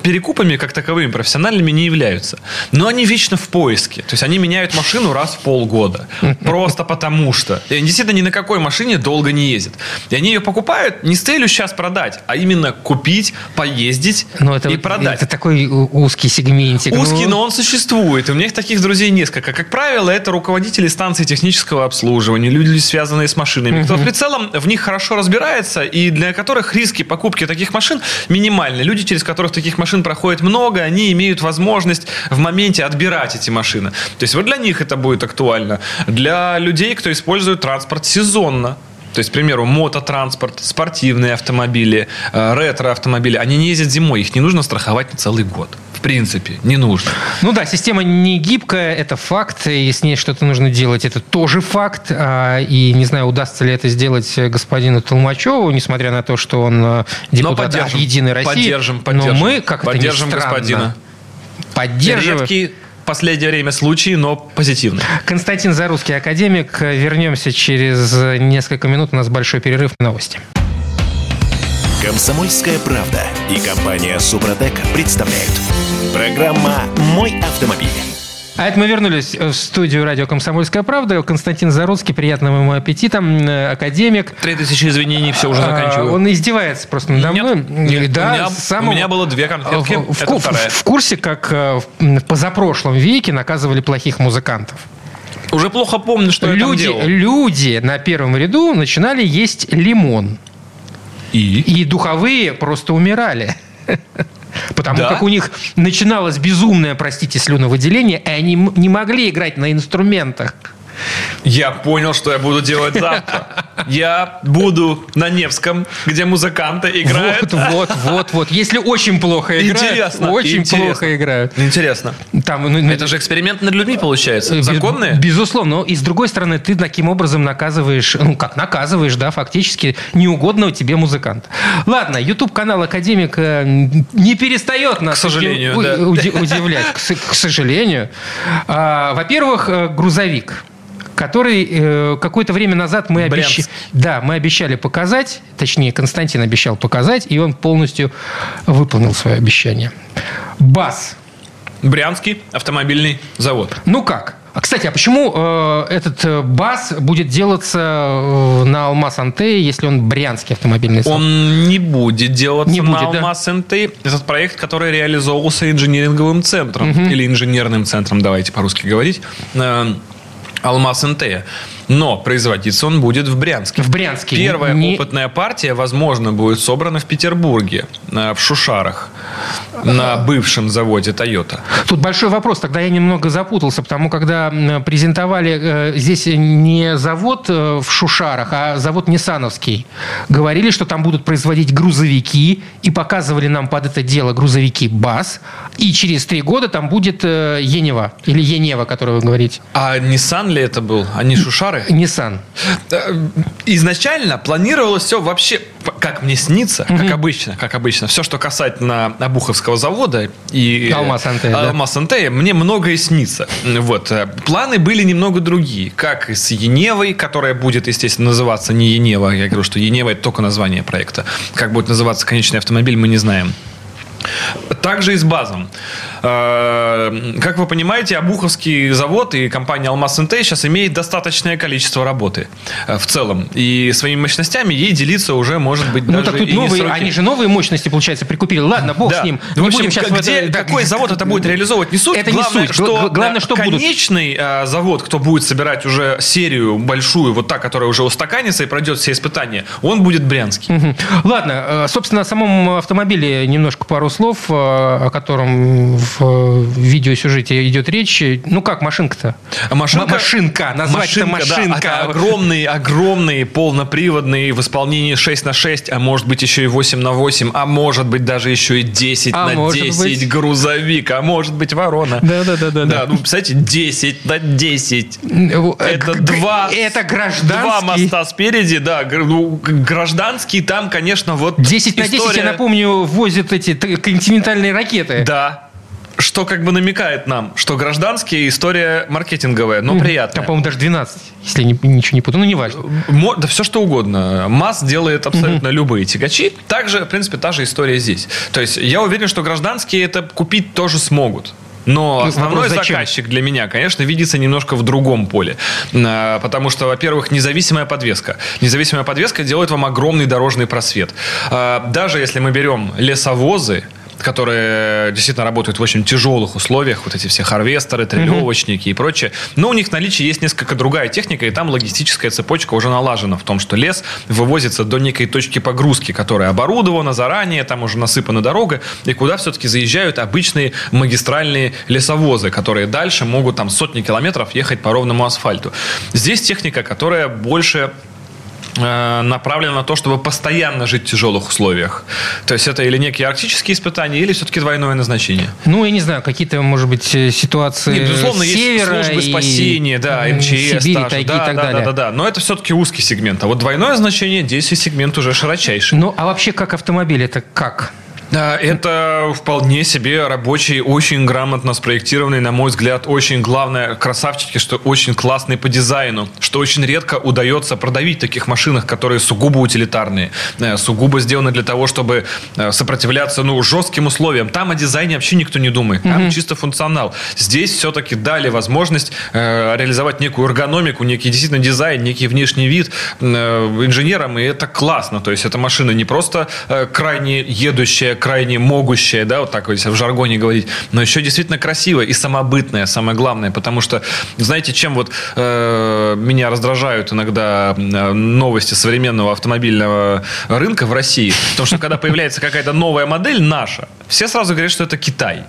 перекупами как таковыми профессиональными не являются. Но они вечно в поиске. То есть они меняют машину раз в полгода. Просто потому что. И они действительно ни на какой машине долго не ездят. И они ее покупают не с целью сейчас продать, а именно купить, поездить Ну, это, и продать. это такой у- узкий сегментик. Узкий, Ну, но он существует. И у меня их таких друзей несколько. Как правило, это руководители станций технического обслуживания, люди, связанные с машинами, кто в прицелом в них хорошо разбирается и для которых риски покупки таких машин минимальны. Люди, через которых таких машин проходит много, они имеют возможность в моменте отбирать эти машины. То есть вот для них это будет актуально. Для людей, кто использует транспорт сезонно, то есть, к примеру, мототранспорт, спортивные автомобили, э, ретро-автомобили, они не ездят зимой, их не нужно страховать на целый год. В принципе, не нужно. Ну да, система не гибкая, это факт. И с ней что-то нужно делать, это тоже факт. А, И не знаю, удастся ли это сделать господину Толмачеву, несмотря на то, что он э, депутат от поддержим. Единой России. Поддержим, Но поддержим. мы, как Поддержим это ни странно, господина. поддерживаем. Редкий в последнее время случай, но позитивный. Константин Зарусский, академик. Вернемся через несколько минут. У нас большой перерыв на новости. Комсомольская правда и компания Супротек представляют. Программа «Мой автомобиль». А это мы вернулись в студию радио «Комсомольская правда». Константин Заруцкий, приятного ему аппетита, э, академик. Три тысячи извинений, все, уже А, заканчиваю. Он издевается просто надо Нет, мной. нет, да, у меня- самого- у меня было две конфетки, В, в это вторая. в курсе, как э, в в позапрошлом веке наказывали плохих музыкантов. Уже плохо помню, что я там люди, делал. люди на первом ряду начинали есть лимон. И? И духовые просто умирали. Потому Да? как у них начиналось безумное, простите, слюновыделение, и они не могли играть на инструментах. Я понял, что я буду делать завтра. Я буду на Невском, где музыканты играют. Вот, вот, вот, вот. Если очень плохо играют, Интересно. очень интересно. плохо играют. Интересно. Там, ну, Это же эксперимент над людьми получается. Законные? Безусловно. Но и с другой стороны, ты таким образом наказываешь, ну как наказываешь, да, фактически неугодного тебе музыканта. Ладно, YouTube-канал Академик э, не перестает нас К сожалению, да. удивлять. К сожалению. А, Во-первых, э, грузовик который э, какое-то время назад мы обещали, да, мы обещали показать, точнее Константин обещал показать, и он полностью выполнил свое обещание. БАС Брянский автомобильный завод. ну как? А, кстати, а почему э, этот э, БАС будет делаться э, на Алмаз Антее, если он брянский автомобильный завод? Он не будет делаться Не на будет, да. Алмаз НТ. Этот проект, который реализовывался инжиниринговым центром или инженерным центром, давайте по-русски говорить. Э, Алмаз НТ. Но производиться он будет в Брянске. В Брянске. Первая Не- опытная партия, возможно, будет собрана в Петербурге, в Шушарах, на бывшем заводе Toyota. Тут большой вопрос, тогда я немного запутался, потому когда презентовали э, здесь не завод э, в Шушарах, а завод Ниссановский. Говорили, что там будут производить грузовики, и показывали нам под это дело грузовики БАС, и через три года там будет э, Енева, или Енева, которую вы говорите. А Nissan ли это был, а не Шушары? Nissan. Э, Изначально планировалось все вообще, как мне снится, как обычно, как обычно. Все, что касательно Обуховского завода и э, Алмаз НТ, да. Алмаз НТ, мне многое снится. Вот. э, Планы были немного другие. Как с Еневой, которая будет, естественно, называться не Енева. Я говорю, что Енева это только название проекта. Как будет называться конечный автомобиль, мы не знаем. Также и с базом. Э, Как вы понимаете, Обуховский завод и компания «Алмаз НТ» сейчас имеет достаточное количество работы э, в целом. И своими мощностями ей делиться уже может быть Ну даже так тут не новые, сроки. они же новые мощности, получается, прикупили. Ладно, бог Да. с ним. В Не общем, будем сейчас в это- где- да, какой завод это будет реализовывать, не суть. Это не главное, суть. Что, Гла- главное, да, что будут. конечный э, завод, кто будет собирать уже серию большую, вот та, которая уже устаканится и пройдет все испытания, он будет брянский. Мгм. Ладно, э, собственно, о самом автомобиле немножко пару слов, э, о котором в э, видеосюжете идет речь. Ну как машинка-то? А машинка, машинка, назвать это да, машинка. это огромный, огромный, полноприводный в исполнении 6 на 6, а может быть еще и 8 на 8, а может быть даже еще и 10 А на может 10 быть. грузовик, а может быть ворона. Да-да-да-да. Да, ну, представляете, 10 на 10. Это Это два, Это два гражданский. моста спереди, да. ну, гражданский там, конечно, вот 10 на 10, я история- напомню, возят эти континентальные ракеты. Да. Что как бы намекает нам, что гражданские история маркетинговая, но Там, приятная. по-моему, даже 12, если не- ничего не путаю. Ну, не важно. Мо- Да все что угодно. МАЗ делает абсолютно любые тягачи. Также, в принципе, та же история здесь. То есть я уверен, что гражданские это купить тоже смогут. Но Ну, основной вопрос, заказчик для меня, конечно, видится немножко в другом поле. А, Потому что, во-первых, независимая подвеска. Независимая подвеска делает вам огромный дорожный просвет. А, Даже если мы берем лесовозы, которые действительно работают в очень тяжелых условиях, вот эти все харвестеры, трелевочники и прочее. Но у них в наличии есть несколько другая техника, и там логистическая цепочка уже налажена в том, что лес вывозится до некой точки погрузки, которая оборудована заранее, там уже насыпана дорога, и куда все-таки заезжают обычные магистральные лесовозы, которые дальше могут там сотни километров ехать по ровному асфальту. Здесь техника, которая больше направлена на то, чтобы постоянно жить в тяжелых условиях. То есть это или некие арктические испытания, или все-таки двойное назначение. Ну, я не знаю, какие-то, может быть, э, ситуации Нет, безусловно, есть севера службы и, спасения, да, МЧС, Сибири, тайги да, и так да, далее. да, да, да. Но это все-таки узкий сегмент. А вот двойное значение, здесь и сегмент уже широчайший. Ну, а вообще, как автомобиль, это как? Да, это вполне себе рабочий, очень грамотно спроектированный, на мой взгляд, очень главное, красавчики, что очень классный по дизайну, что очень редко удается продавить в таких машинах, которые сугубо утилитарные, э, сугубо сделаны для того, чтобы э, сопротивляться ну, жестким условиям. Там о дизайне вообще никто не думает, там чисто функционал. Здесь все-таки дали возможность э, реализовать некую эргономику, некий действительно дизайн, некий внешний вид э, инженерам, и это классно. То есть эта машина не просто э, крайне едущая, крайне могущая, да, вот так вот в жаргоне говорить, но еще действительно красивая и самобытная, самое главное, потому что, знаете, чем вот э, меня раздражают иногда э, новости современного автомобильного рынка в России, потому что когда появляется какая-то новая модель наша, все сразу говорят, что это Китай.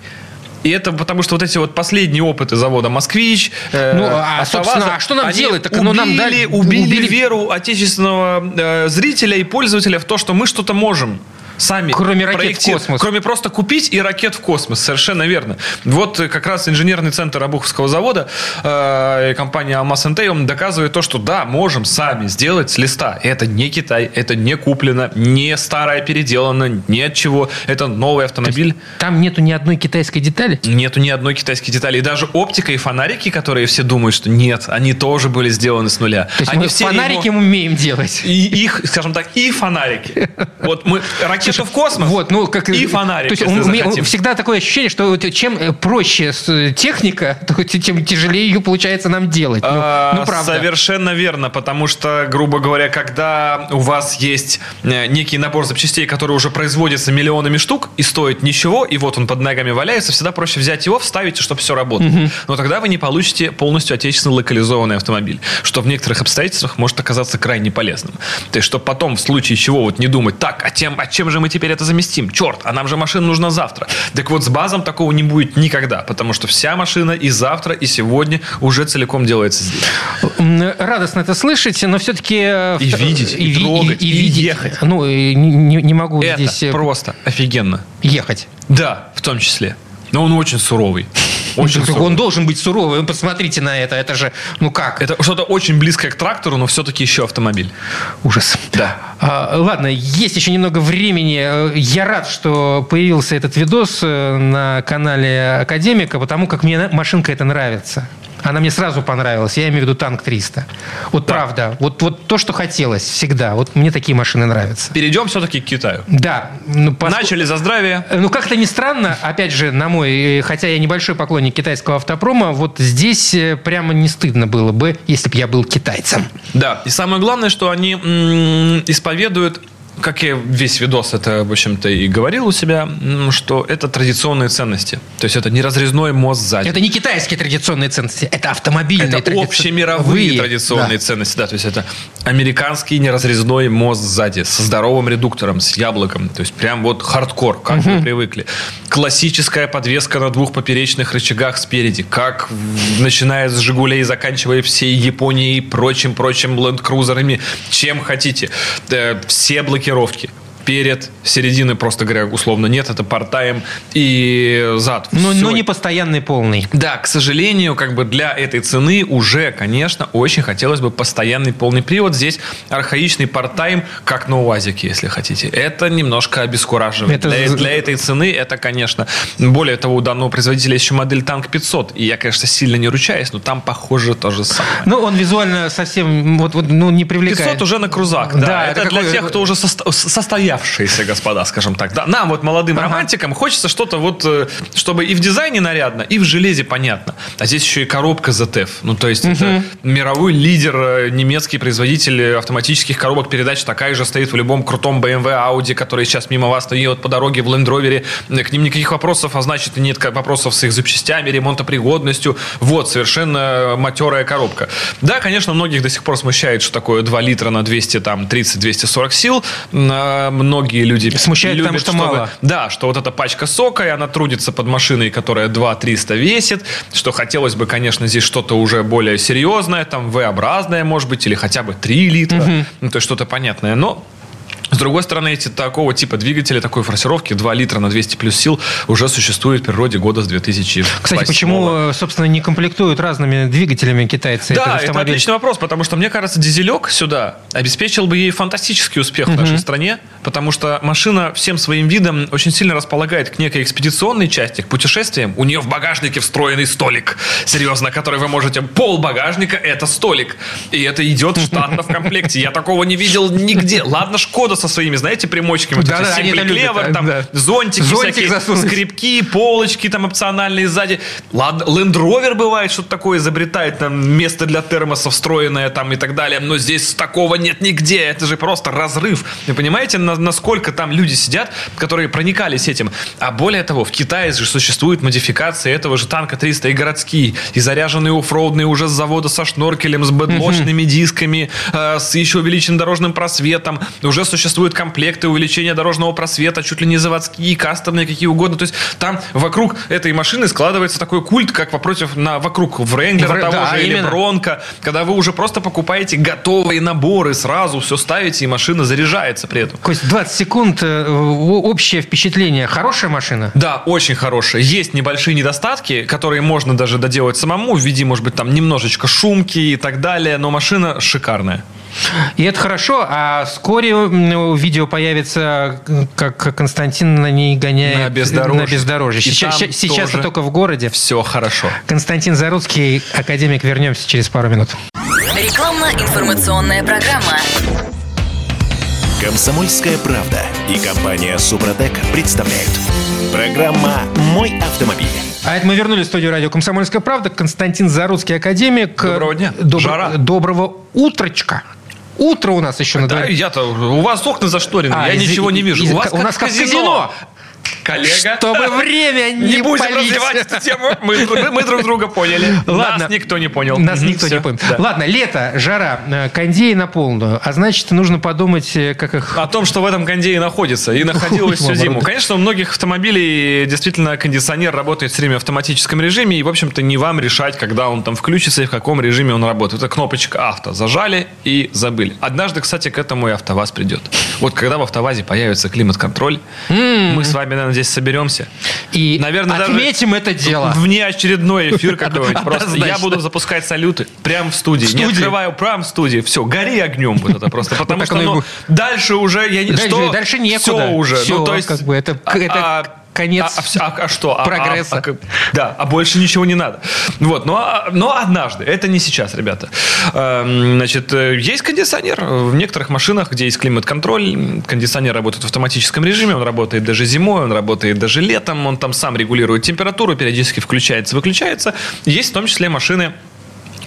И это потому, что вот эти вот последние опыты завода «Москвич», э, Ну, а, «АвтоВАЗа», собственно, а что нам делать? Так, ну, нам убили, дали- убили, убили- веру отечественного э, зрителя и пользователя в то, что мы что-то можем сами Кроме ракет в космос. Кроме просто купить и ракет в космос. Совершенно верно. Вот как раз инженерный центр Обуховского завода э, компания «Алмаз НТ» он доказывает то, что да, можем сами сделать с листа. Это не Китай, это не куплено, не старое переделано, ни от чего. Это новый автомобиль. Там нету ни одной китайской детали? Нету ни одной китайской детали. И даже оптика и фонарики, которые все думают, что нет, они тоже были сделаны с нуля. То есть они мы все фонарики ему- умеем делать. и их, скажем так, и фонарики. Вот мы ракеты ракету в космос Вот, ну, как, и фонарик, То есть у меня всегда такое ощущение, что чем э, проще э, техника, тем тяжелее ее получается нам делать. Ну, А, ну, правда. Совершенно верно, потому что, грубо говоря, когда у вас есть э, некий набор запчастей, который уже производится миллионами штук и стоит ничего, и вот он под ногами валяется, всегда проще взять его, вставить, чтобы все работало. Но тогда вы не получите полностью отечественно локализованный автомобиль, что в некоторых обстоятельствах может оказаться крайне полезным. То есть, чтобы потом в случае чего вот не думать, так, а, тем, а чем же мы теперь это заместим? Черт, а нам же машина нужна завтра. Так вот, с базом такого не будет никогда, потому что вся машина и завтра, и сегодня уже целиком делается здесь. Радостно это слышать, но все-таки... И видеть, и ви- трогать, и видеть. ехать. Ну, и не, не- не могу Это здесь э, просто офигенно. ехать. Да, в том числе. Но он очень суровый. Очень Ну. Он должен быть суровый. Вы посмотрите на это. Это же, ну как? Это что-то очень близкое к трактору, но все-таки еще автомобиль. Ужас. Да. А, ладно, есть еще немного времени. Э, Я рад, что появился этот видос э, на канале Академика, потому как мне машинка эта нравится. Она мне сразу понравилась. Я имею в виду танк 300. Вот правда. Вот, вот то, что хотелось всегда. Вот мне такие машины нравятся. Перейдем все-таки к Китаю. Да. Ну, поск- Начали за здравие. Э, Ну, как-то не странно, опять же, на мой, э, хотя я небольшой поклонник китайского автопрома, вот здесь э, прямо не стыдно было бы, если бы я был китайцем. Да. И самое главное, что они м, исповедуют как я весь видос это, в общем-то, и говорил у себя, что это традиционные ценности. То есть это не разрезной мост сзади. Это не китайские традиционные ценности, это автомобильные Это традици- общемировые Вы- традиционные да. ценности, да, то есть это американский неразрезной мост сзади со здоровым редуктором, с яблоком, то есть прям вот хардкор, как вы привыкли. Классическая подвеска на двух поперечных рычагах спереди, как начиная с Жигулей, заканчивая всей Японией и прочим-прочим ленд-крузерами, чем хотите. Э, Все блокировки. Перед, середины, просто говоря, условно нет, это партаем и зад. Но, но не постоянный полный. да, к сожалению, как бы для этой цены уже, конечно, очень хотелось бы постоянный полный привод. Здесь архаичный парттайм, как на УАЗике, если хотите. Это немножко обескураживает. Это Для, для этой цены это, конечно... Более того, у данного производителя еще модель Танк 500. И я, конечно, сильно не ручаюсь, но там, похоже, то же самое. Ну, он визуально совсем вот, вот, ну, не привлекает. 500 уже на крузак, да. Да, это это для какой- тех, кто уже состо- состоявшийся, господа, скажем так. Да, нам, вот молодым Ага. романтикам, хочется что-то вот, э, чтобы и в дизайне нарядно, и в железе понятно. А здесь еще и коробка ZF. Ну, то есть это мировой лидер, э, немецкий производитель э, автоматических коробок передач, такая же стоит в любом крутом BMW, Audi, который сейчас мимо вас идет по дороге в Land Rover. К ним никаких вопросов, а значит, нет вопросов с их запчастями, ремонтопригодностью. Вот, совершенно матерая коробка. Да, конечно, многих до сих пор смущает, что такое 2 литра на 230-240 сил. Многие люди Смущает, любят, потому что чтобы- мало. Да, что вот эта пачка сока, и она трудится под машиной, которая 2-300 весит, что хотелось бы, конечно, здесь что-то уже более серьезное, там V-образное, может быть, или хотя бы 3 литра, ну, то есть что-то понятное, но с другой стороны, эти такого типа двигатели, такой форсировки 2 литра на 200 плюс сил уже существует в природе года с 2000 Кстати, почему, собственно, не комплектуют разными двигателями китайцы этот да, это отличный вопрос, потому что, мне кажется, дизелек сюда обеспечил бы ей фантастический успех в нашей стране, потому что машина всем своим видом очень сильно располагает к некой экспедиционной части, к путешествиям. У нее в багажнике встроенный столик, серьезно, который вы можете... Пол багажника – это столик. И это идет штатно в комплекте. Я такого не видел нигде. Ладно, Шкода со своими, знаете, примочками. Вот Да-да, эти они это любят, Clever, там, да. зонтики Зонтик всякие, засунуть. скрипки, полочки там опциональные сзади. Ладно, Land Rover бывает, что-то такое изобретает, там место для термоса встроенное там и так далее, но здесь такого нет нигде, это же просто разрыв. Вы понимаете, на- насколько там люди сидят, которые проникались этим? А более того, в Китае же существуют модификации этого же танка 300 и городские, и заряженные оффроудные уже с завода со шноркелем, с бэдлочными дисками, э, с еще увеличенным дорожным просветом. Уже существуют комплекты увеличения дорожного просвета, чуть ли не заводские, кастомные, какие угодно. То есть там вокруг этой машины складывается такой культ, как вопротив на, вокруг Вренглера Вре- того да, же или именно. Бронко, когда вы уже просто покупаете готовые наборы, сразу все ставите, и машина заряжается при этом. Кость, 20 секунд. э, Общее впечатление. Хорошая машина? Да, очень хорошая. Есть небольшие недостатки, которые можно даже доделать самому, в виде, может быть, там немножечко шумки и так далее, но машина шикарная. И это хорошо, а вскоре видео появится, как Константин на ней гоняет На бездорожье. на бездорожье. И Сейчас, сейчас тоже. только в городе. Все хорошо. Константин Заруцкий, академик. Вернемся через пару минут. Рекламно-информационная программа. Комсомольская правда и компания Супротек представляют. Программа «Мой автомобиль». А это мы вернулись в студию радио «Комсомольская правда». Константин Заруцкий, академик. Доброго дня. Добро- Жара. Доброго утрочка. Утро у нас еще на Да, дворе. я-то, у вас окна зашторены, А, я из- ничего не вижу. из- у вас у как нас как казино. казино. Коллега. Чтобы время не Не будем палить. развивать эту тему. Мы, мы- мы друг друга поняли. Ладно. Нас никто не понял. Нас Мгм, никто всё. не понял. Да. Ладно, лето, жара, э, кондеи на полную. А значит, нужно подумать, э, как их... О том, что в этом кондее находится и находилось всю зиму. Конечно, у многих автомобилей действительно кондиционер работает все время в автоматическом режиме, и, в общем-то, не вам решать, когда он там включится и в каком режиме он работает. Это кнопочка авто. Зажали и забыли. Однажды, кстати, к этому и АвтоВАЗ придет. Вот когда в АвтоВАЗе появится климат-контроль, мы с вами, наверное, здесь соберемся. И Наверное, даже отметим это дело. Внеочередной эфир какой-нибудь. Просто я буду запускать салюты прямо в студии. Не открываю прям в студии. Все, гори огнем вот это просто. Потому так что ну, дальше уже я не Дальше- некуда. Все уже. Ну, то есть, это- это конец а, а а- а что? А- а- прогресса. а как- да, а больше ничего не надо. Вот, но, а- но однажды, это не сейчас, ребята. Эм, Значит, э, есть кондиционер. В некоторых машинах, где есть климат-контроль, кондиционер работает в автоматическом режиме, он работает даже зимой, он работает даже летом, он там сам регулирует температуру, периодически включается, выключается. Есть в том числе машины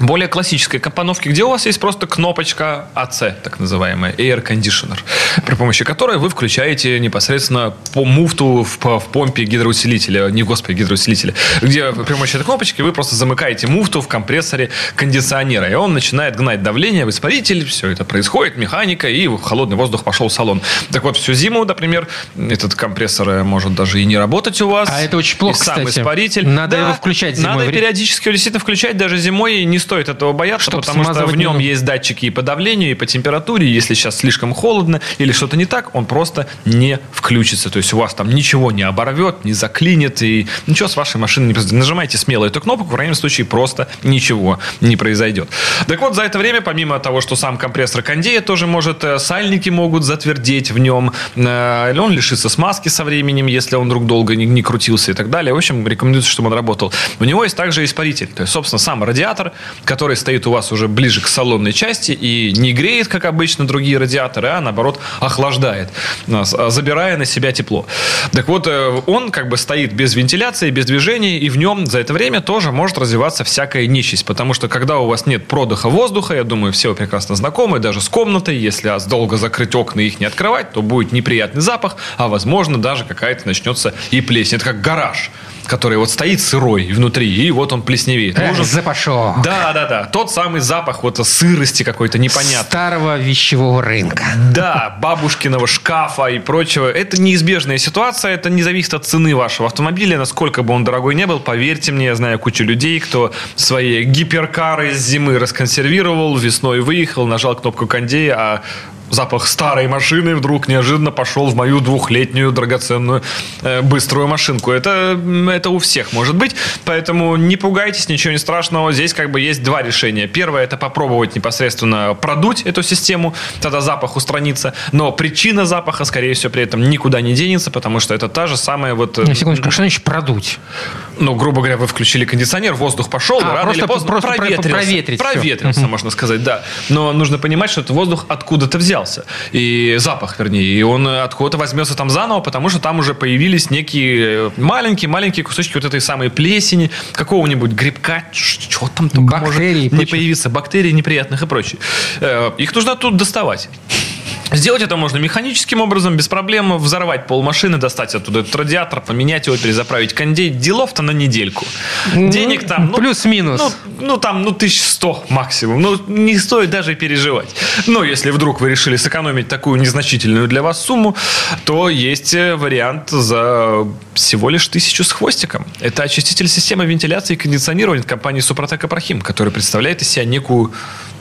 более классической компоновки, где у вас есть просто кнопочка АЦ, так называемая, Air Conditioner, при помощи которой вы включаете непосредственно по муфту в, в помпе гидроусилителя, не, господи, гидроусилителя, где при помощи этой кнопочки вы просто замыкаете муфту в компрессоре кондиционера, и он начинает гнать давление в испаритель, все это происходит, механика, и холодный воздух пошел в салон. Так вот, всю зиму, например, этот компрессор э, может даже и не работать у вас. А это очень плохо, И сам кстати. испаритель. Надо его включать зимой. Надо периодически его действительно включать даже зимой. И не стоит этого бояться, Чтоб потому что в нем не- есть датчики и по давлению, и по температуре. Если сейчас слишком холодно или что-то не так, он просто не включится. То есть у вас там ничего не оборвет, не заклинит, и ничего с вашей машиной не произойдет. Нажимайте смело эту кнопку, в крайнем случае просто ничего не произойдет. Так вот, за это время, помимо того, что сам компрессор кондея тоже может, э, сальники могут затвердеть в нем, э, он лишится смазки со временем, если он вдруг долго не, не крутился и так далее. В общем, рекомендуется, чтобы он работал. У него есть также испаритель. То есть, собственно, сам радиатор, который стоит у вас уже ближе к салонной части и не греет, как обычно, другие радиаторы, а наоборот охлаждает, а, а, забирая на себя тепло. Так вот, э, он как бы стоит без вентиляции, без движения, и в нем за это время тоже может развиваться всякая нечисть. Потому что когда у вас нет продыха воздуха, я думаю, все прекрасно знакомы, даже с комнатой, если долго закрыть окна и их не открывать, то будет неприятный запах, а возможно даже какая-то начнется и плесень. Это как гараж который вот стоит сырой внутри, и вот он плесневеет. Эх, Нужен- запашок. Да, да, да. Тот самый запах вот сырости какой-то непонятный. Старого вещевого рынка. Да, бабушкиного шкафа и прочего. Это неизбежная ситуация, это не зависит от цены вашего автомобиля, насколько бы он дорогой не был. Поверьте мне, я знаю кучу людей, кто свои гиперкары с зимы расконсервировал, весной выехал, нажал кнопку кондея, а запах старой машины вдруг неожиданно пошел в мою двухлетнюю драгоценную э, быструю машинку. Это, это у всех может быть, поэтому не пугайтесь, ничего не страшного. Здесь как бы есть два решения. Первое это попробовать непосредственно продуть эту систему, тогда запах устранится, но причина запаха, скорее всего, при этом никуда не денется, потому что это та же самая вот... э, На секундочку, что значит продуть? ну, грубо говоря, вы включили кондиционер, воздух пошел, А, рано просто- или поздно просто про- проветрился. проветрить. Проветрился, можно сказать, да. Но нужно понимать, что этот воздух откуда-то взялся. И запах, вернее. И он откуда-то возьмется там заново, потому что там уже появились некие маленькие-маленькие кусочки вот этой самой плесени, какого-нибудь грибка, что там только Бактерий и может не появиться, бактерий неприятных и прочее. Э, Их нужно тут доставать. Сделать это можно механическим образом, без проблем. Взорвать пол машины, достать оттуда этот радиатор, поменять его, перезаправить кондей. Делов-то на недельку. Денег там... ну, Плюс-минус. Ну, ну, там, ну, 1100 максимум. Ну, не стоит даже переживать. Но если вдруг вы решили сэкономить такую незначительную для вас сумму, то есть э, вариант за всего лишь тысячу с хвостиком. Это очиститель системы вентиляции и кондиционирования от компании Супротек Апрахим, который представляет из себя некую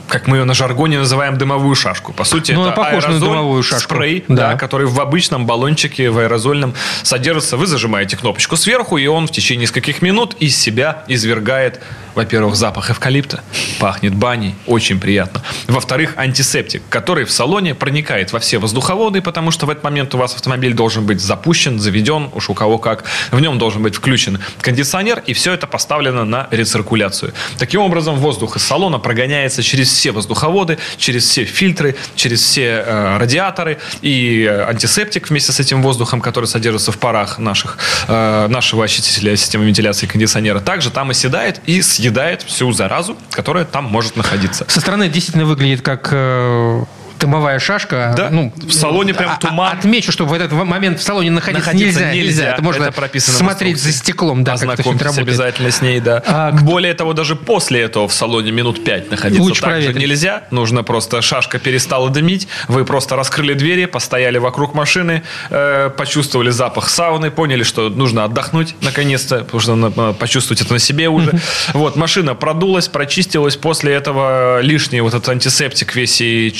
как мы ее на жаргоне называем, дымовую шашку. По сути, Ну, это похожа на дымовую шашку. спрей, Да. да, который в обычном баллончике, в аэрозольном содержится. Вы зажимаете кнопочку сверху, и он в течение нескольких минут из себя извергает Во-первых, запах эвкалипта. Пахнет баней. Очень приятно. Во-вторых, антисептик, который в салоне проникает во все воздуховоды, потому что в этот момент у вас автомобиль должен быть запущен, заведен, уж у кого как. В нем должен быть включен кондиционер, и все это поставлено на рециркуляцию. Таким образом, воздух из салона прогоняется через все воздуховоды, через все фильтры, через все э, радиаторы, и э, антисептик вместе с этим воздухом, который содержится в парах наших, э, нашего очистителя системы вентиляции кондиционера, также там оседает и съедает всю заразу, которая там может находиться. Со стороны действительно выглядит как э, дымовая шашка. Да, ну, в салоне прям а- туман. Отмечу, что в этот момент в салоне находиться, Находиться нельзя, нельзя. нельзя. Это можно Это прописано смотреть за стеклом, да, Ознакомьтесь обязательно с ней, да. А, Более того, даже после этого в салоне минут пять находиться Лучше также проветрить. нельзя. Нужно просто шашка перестала дымить, вы просто раскрыли двери, постояли вокруг машины, э, почувствовали запах сауны, поняли, что нужно отдохнуть наконец-то, потому что надо, э, почувствовать это на себе уже. Вот, машина продулась, прочистилась, после этого лишний вот этот антисептик весь и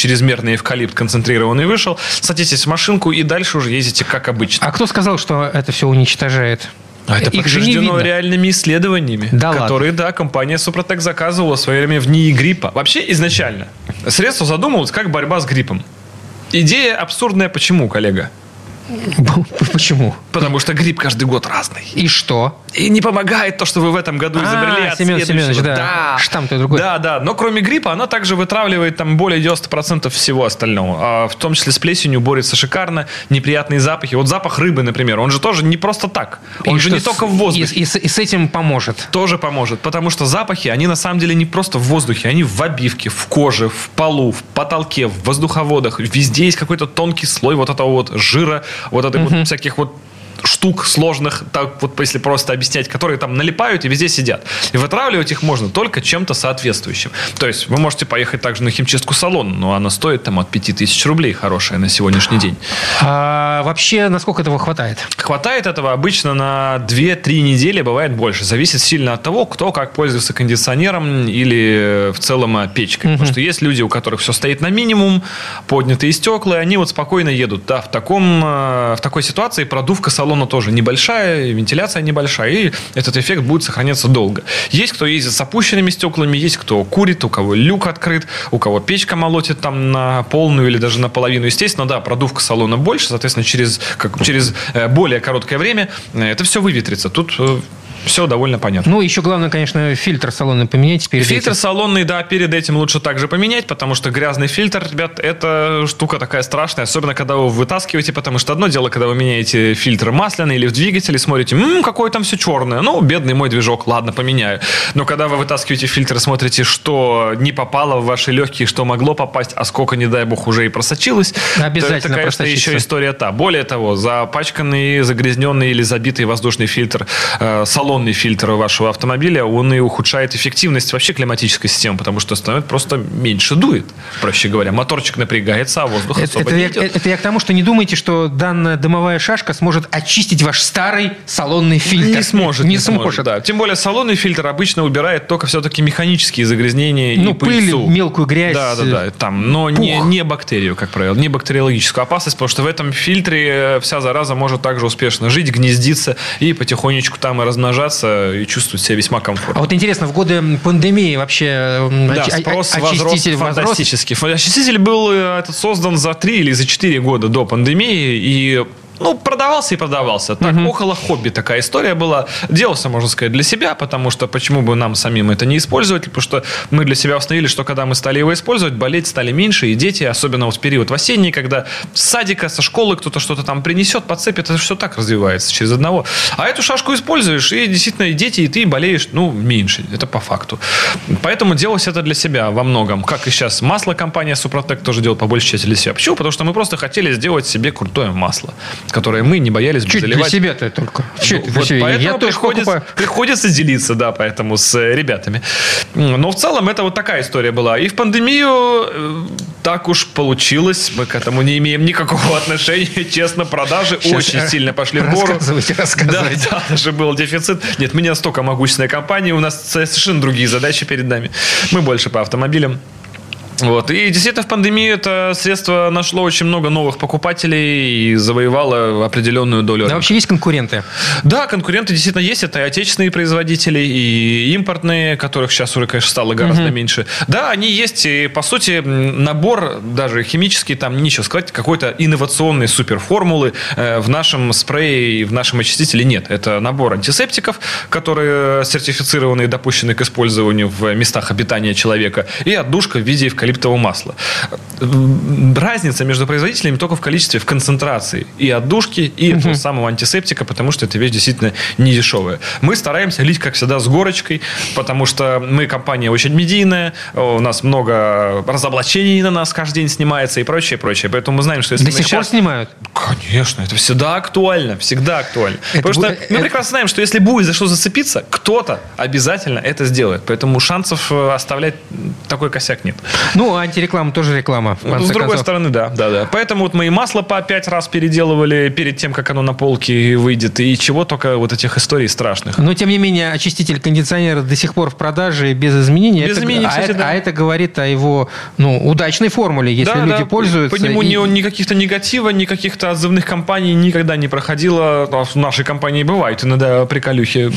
чрезмерный эвкалипт концентрированный вышел. Садитесь в машинку и дальше уже ездите как обычно. А кто сказал, что это все уничтожает? А это Их подтверждено реальными исследованиями, Да ладно? которые, да, компания Супротек заказывала в свое время в НИИ гриппа. Вообще, изначально, средство задумывалось как борьба с гриппом. Идея абсурдная. Почему, коллега? Почему? Потому что грипп каждый год разный. И что? И не помогает то, что вы в этом году А, изобрели от Семен. Семенович, да. Штамм-то другой. Да, да. Но кроме гриппа, она также вытравливает там более 90% всего остального. А в том числе с плесенью борется шикарно. Неприятные запахи. Вот запах рыбы, например, он же тоже не просто так. Он И же не только в воздухе. И, и и с этим поможет. тоже поможет, потому что запахи, они на самом деле не просто в воздухе, они в обивке, в коже, в полу, в потолке, в воздуховодах. Везде есть какой-то тонкий слой вот этого вот жира, вот этой вот всяких вот штук сложных, так вот если просто объяснять, которые там налипают и везде сидят. И вытравливать их можно только чем-то соответствующим. То есть вы можете поехать также на химчистку салона, но она стоит там от 5000 рублей хорошая на сегодняшний день. А вообще, насколько этого хватает? Хватает этого обычно на 2-3 недели, бывает больше. Зависит сильно от того, кто как пользуется кондиционером или э, в целом э, печкой. Потому что есть люди, у которых все стоит на минимум, поднятые стекла, и они вот спокойно едут. Да, в, таком, э, в такой ситуации продувка салона тоже небольшая, вентиляция небольшая, и этот эффект будет сохраняться долго. Есть кто ездит с опущенными стеклами, есть кто курит, у кого люк открыт, у кого печка молотит там на полную или даже наполовину. Естественно, да, продувка салона больше, соответственно, через, как, через э, более короткое время э, это все выветрится. Тут все довольно понятно. Ну, еще главное, конечно, фильтр салона поменять перед Фильтр этим. салонный, да, перед этим лучше также поменять, потому что грязный фильтр, ребят, это штука такая страшная, особенно когда вы вытаскиваете, потому что одно дело, когда вы меняете фильтр масляный или в двигателе, смотрите, ммм, какое там все черное, ну, бедный мой движок, ладно, поменяю. Но когда вы вытаскиваете фильтр смотрите, что не попало в ваши легкие, что могло попасть, а сколько, не дай бог, уже и просочилось, Обязательно то это, конечно, еще история та. Более того, запачканный, загрязненный или забитый воздушный фильтр, э, салонный фильтр вашего автомобиля, он и ухудшает эффективность вообще климатической системы, потому что становится просто меньше дует, проще говоря. Моторчик напрягается, а воздух Это, особо это не я, идет. это я к тому, что не думайте, что данная дымовая шашка сможет очистить ваш старый салонный фильтр. Не сможет, Не, сможет. да. Тем более салонный фильтр обычно убирает только все-таки механические загрязнения Ну, и пыль, пыльцу. мелкую грязь. Да, да, да, там, но не, пух. не бактерию, как правило, не бактериологическую опасность, потому что в этом фильтре э, вся зараза может также успешно жить, гнездиться и потихонечку там и размножаться и чувствовать себя весьма А комфортно. вот интересно, в годы пандемии вообще Да, очи- о- спрос о- возрос очиститель возрос? фантастически. Очиститель был э, этот создан за 3 или за 4 года до пандемии, и ну, продавался и продавался. Так, около хобби такая история была. Делался, можно сказать, для себя, потому что почему бы нам самим это не использовать? Потому что мы для себя установили, что когда мы стали его использовать, болеть стали меньше, и дети, особенно вот в период в осенний, когда с садика, со школы кто-то что-то там принесет, подцепит, это все так развивается через одного. А эту шашку используешь, и действительно и дети, и ты болеешь, ну, меньше. Это по факту. Поэтому делалось это для себя во многом. Как и сейчас масло компания Супротек тоже делает по большей части для себя. Почему? Потому что мы просто хотели сделать себе крутое масло, которое мы не боялись бы Чуть для заливать. себя-то только. Чуть Ну, для вот себя. поэтому Я приходится, покупаю. приходится делиться, да, поэтому с э, ребятами. Но в целом это вот такая история была. И в пандемию э, так уж получилось, мы к этому не имеем никакого отношения, честно, продажи Сейчас, очень сильно пошли в гору. рассказывайте, рассказывайте. Да, да, даже был дефицит. Нет, мы не настолько могущественная компания, у нас совершенно другие задачи перед нами. Мы больше по автомобилям. Вот. И действительно в пандемии это средство нашло очень много новых покупателей и завоевало определенную долю. Да, рынка. вообще есть конкуренты? Да, конкуренты действительно есть. Это и отечественные производители, и импортные, которых сейчас уже, конечно, стало гораздо меньше. Да, они есть. И, по сути, набор даже химический, там нечего сказать, какой-то инновационной суперформулы э, в нашем спрее и в нашем очистителе нет. Это набор антисептиков, которые сертифицированы и допущены к использованию в местах обитания человека, и отдушка в виде эвкалиптового масла. Разница между производителями только в количестве, в концентрации и отдушки, и этого самого антисептика, потому что эта вещь действительно не дешевая. Мы стараемся лить, как всегда, с горочкой, потому что мы компания очень медийная, у нас много разоблачений на нас каждый день снимается и прочее, прочее. Поэтому мы знаем, что если До мы сих пор сейчас- снимают? Конечно, это всегда актуально, всегда актуально. Это Потому что будет- мы это- прекрасно знаем, что если будет за что зацепиться, кто-то обязательно это сделает. Поэтому шансов э, оставлять такой косяк нет. Ну, антиреклама тоже реклама. С другой концов. стороны, да, да, да. Поэтому вот мы и масло по пять раз переделывали перед тем, как оно на полке выйдет, и чего только вот этих историй страшных. Но, тем не менее, очиститель кондиционера до сих пор в продаже без изменений. Без Это- изменений, а, кстати, это, да. а это говорит о его ну, удачной формуле, если Да, люди да, пользуются. По нему и- ни, ни каких-то негатива, ни каких-то отзывных компаний никогда не проходило. А В нашей компании бывают иногда приколюхи,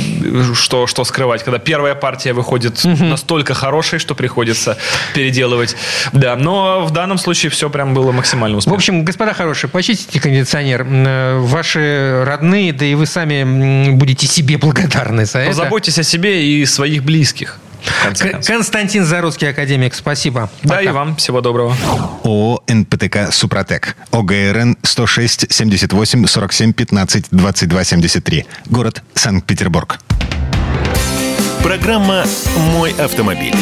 что, что скрывать, когда первая партия выходит настолько хорошей, что приходится переделывать. Да, но в данном случае все прям было максимально В успешно. общем, господа хорошие, почистите кондиционер. Э, Ваши родные, да и вы сами будете себе благодарны за это. Позаботьтесь о себе и своих близких. в. Константин Заруцкий, академик, спасибо. Да, Пока. и вам всего доброго. ООО «НПТК Супротек». ОГРН 106 78 47 15 22 73. Город Санкт-Петербург. Программа «Мой автомобиль».